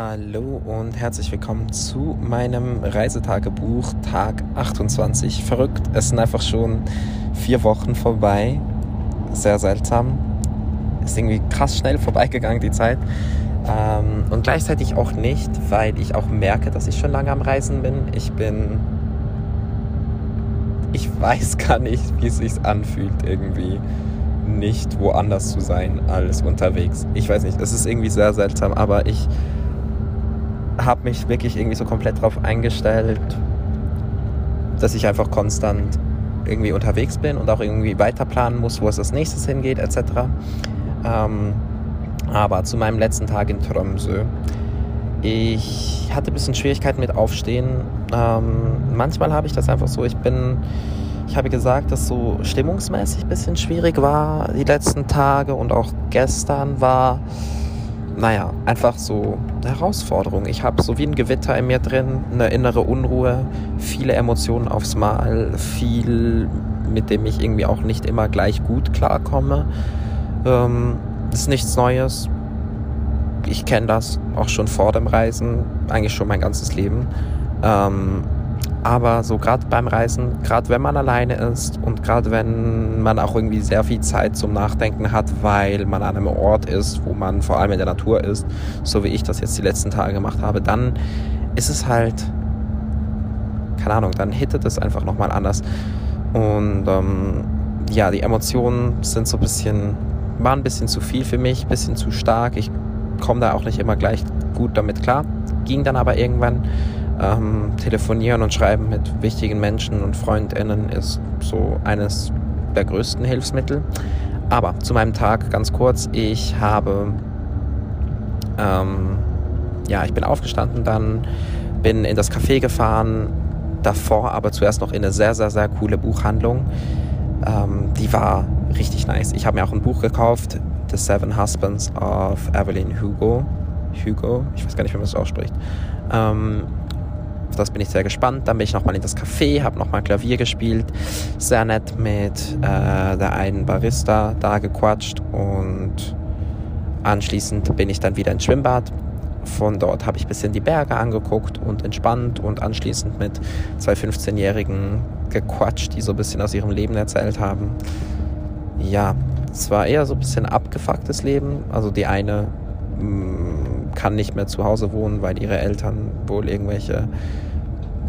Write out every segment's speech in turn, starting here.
Hallo und herzlich willkommen zu meinem Reisetagebuch Tag 28. Verrückt, es sind einfach schon vier Wochen vorbei. Sehr seltsam. Ist irgendwie krass schnell vorbeigegangen, die Zeit. Ähm, und gleichzeitig auch nicht, weil ich auch merke, dass ich schon lange am Reisen bin. Ich bin. Ich weiß gar nicht, wie es sich anfühlt, irgendwie nicht woanders zu sein als unterwegs. Ich weiß nicht, es ist irgendwie sehr seltsam, aber ich habe mich wirklich irgendwie so komplett darauf eingestellt, dass ich einfach konstant irgendwie unterwegs bin und auch irgendwie weiter planen muss, wo es als nächstes hingeht, etc. Ähm, aber zu meinem letzten Tag in Tromsø. Ich hatte ein bisschen Schwierigkeiten mit Aufstehen. Ähm, manchmal habe ich das einfach so, ich bin, ich habe gesagt, dass so stimmungsmäßig ein bisschen schwierig war die letzten Tage und auch gestern war naja, einfach so eine Herausforderung. Ich habe so wie ein Gewitter in mir drin, eine innere Unruhe, viele Emotionen aufs Mal, viel, mit dem ich irgendwie auch nicht immer gleich gut klarkomme. Ähm, ist nichts Neues. Ich kenne das auch schon vor dem Reisen, eigentlich schon mein ganzes Leben. Ähm, aber so gerade beim Reisen, gerade wenn man alleine ist und gerade wenn man auch irgendwie sehr viel Zeit zum Nachdenken hat, weil man an einem Ort ist, wo man vor allem in der Natur ist, so wie ich das jetzt die letzten Tage gemacht habe, dann ist es halt, keine Ahnung, dann hittet es einfach nochmal anders. Und ähm, ja, die Emotionen sind so ein bisschen, waren ein bisschen zu viel für mich, ein bisschen zu stark. Ich komme da auch nicht immer gleich gut damit klar. Ging dann aber irgendwann ähm, telefonieren und Schreiben mit wichtigen Menschen und FreundInnen ist so eines der größten Hilfsmittel. Aber zu meinem Tag ganz kurz. Ich habe, ähm, ja, ich bin aufgestanden, dann bin in das Café gefahren, davor aber zuerst noch in eine sehr, sehr, sehr coole Buchhandlung. Ähm, die war richtig nice. Ich habe mir auch ein Buch gekauft, The Seven Husbands of Evelyn Hugo. Hugo, ich weiß gar nicht, wie man das ausspricht. Ähm, auf das bin ich sehr gespannt. Dann bin ich nochmal in das Café, habe nochmal Klavier gespielt. Sehr nett mit äh, der einen Barista da gequatscht und anschließend bin ich dann wieder ins Schwimmbad. Von dort habe ich ein bisschen die Berge angeguckt und entspannt und anschließend mit zwei 15-Jährigen gequatscht, die so ein bisschen aus ihrem Leben erzählt haben. Ja, es war eher so ein bisschen abgefucktes Leben. Also die eine mh, mm, kann nicht mehr zu Hause wohnen, weil ihre Eltern wohl irgendwelche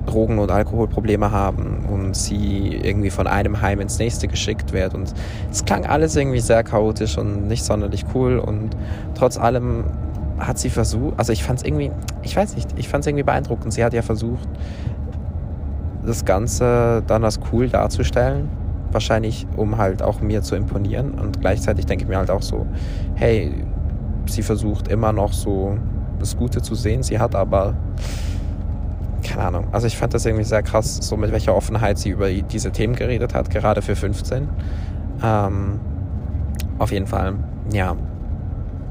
Drogen- und Alkoholprobleme haben und sie irgendwie von einem Heim ins nächste geschickt wird. Und es klang alles irgendwie sehr chaotisch und nicht sonderlich cool. Und trotz allem hat sie versucht, also ich fand es irgendwie, ich weiß nicht, ich fand es irgendwie beeindruckend. Sie hat ja versucht, das Ganze dann als cool darzustellen. Wahrscheinlich, um halt auch mir zu imponieren. Und gleichzeitig denke ich mir halt auch so, hey, sie versucht immer noch so das Gute zu sehen. Sie hat aber keine Ahnung. Also ich fand das irgendwie sehr krass, so mit welcher Offenheit sie über diese Themen geredet hat, gerade für 15. Ähm, auf jeden Fall, ja.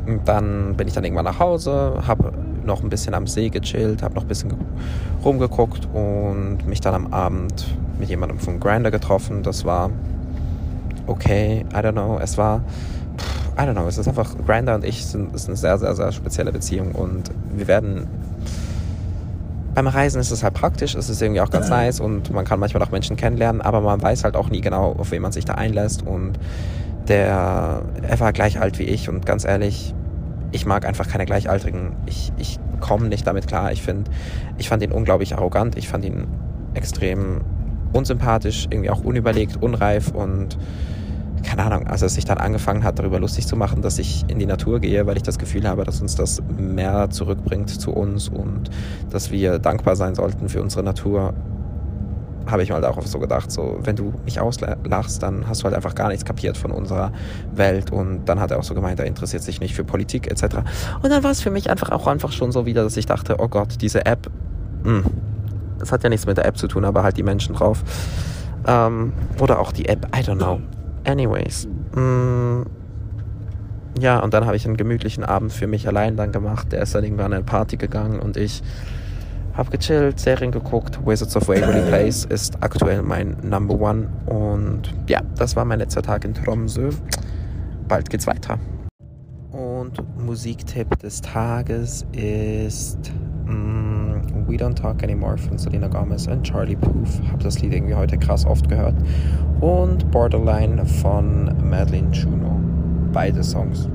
Und dann bin ich dann irgendwann nach Hause, habe noch ein bisschen am See gechillt, habe noch ein bisschen rumgeguckt und mich dann am Abend mit jemandem von Grinder getroffen. Das war okay, I don't know. Es war, I don't know, es ist einfach, Grinder und ich sind, ist eine sehr, sehr, sehr spezielle Beziehung und wir werden beim Reisen ist es halt praktisch, es ist irgendwie auch ganz nice und man kann manchmal auch Menschen kennenlernen, aber man weiß halt auch nie genau, auf wen man sich da einlässt. Und der, er war gleich alt wie ich und ganz ehrlich, ich mag einfach keine Gleichaltrigen. Ich, ich komme nicht damit klar. Ich finde, ich fand ihn unglaublich arrogant, ich fand ihn extrem unsympathisch, irgendwie auch unüberlegt, unreif und keine Ahnung, als er sich dann angefangen hat, darüber lustig zu machen, dass ich in die Natur gehe, weil ich das Gefühl habe, dass uns das mehr zurückbringt zu uns und dass wir dankbar sein sollten für unsere Natur, habe ich mal darauf so gedacht, so, wenn du mich auslachst, dann hast du halt einfach gar nichts kapiert von unserer Welt und dann hat er auch so gemeint, er interessiert sich nicht für Politik etc. Und dann war es für mich einfach auch einfach schon so wieder, dass ich dachte, oh Gott, diese App, mh, hm, das hat ja nichts mit der App zu tun, aber halt die Menschen drauf. Ähm, oder auch die App, I don't know. Anyways. Mm, ja, und dann habe ich einen gemütlichen Abend für mich allein dann gemacht. Der ist dann irgendwann an eine Party gegangen und ich habe gechillt, Serien geguckt. Wizards of Waverly Place ist aktuell mein Number One. Und ja, das war mein letzter Tag in Tromsø. Bald geht's weiter. Und Musiktipp des Tages ist We Don't Talk Anymore von Selena Gomez und Charlie Puth. Hab das Lied irgendwie heute krass oft gehört. Und Borderline von Madeline Juno. Beide Songs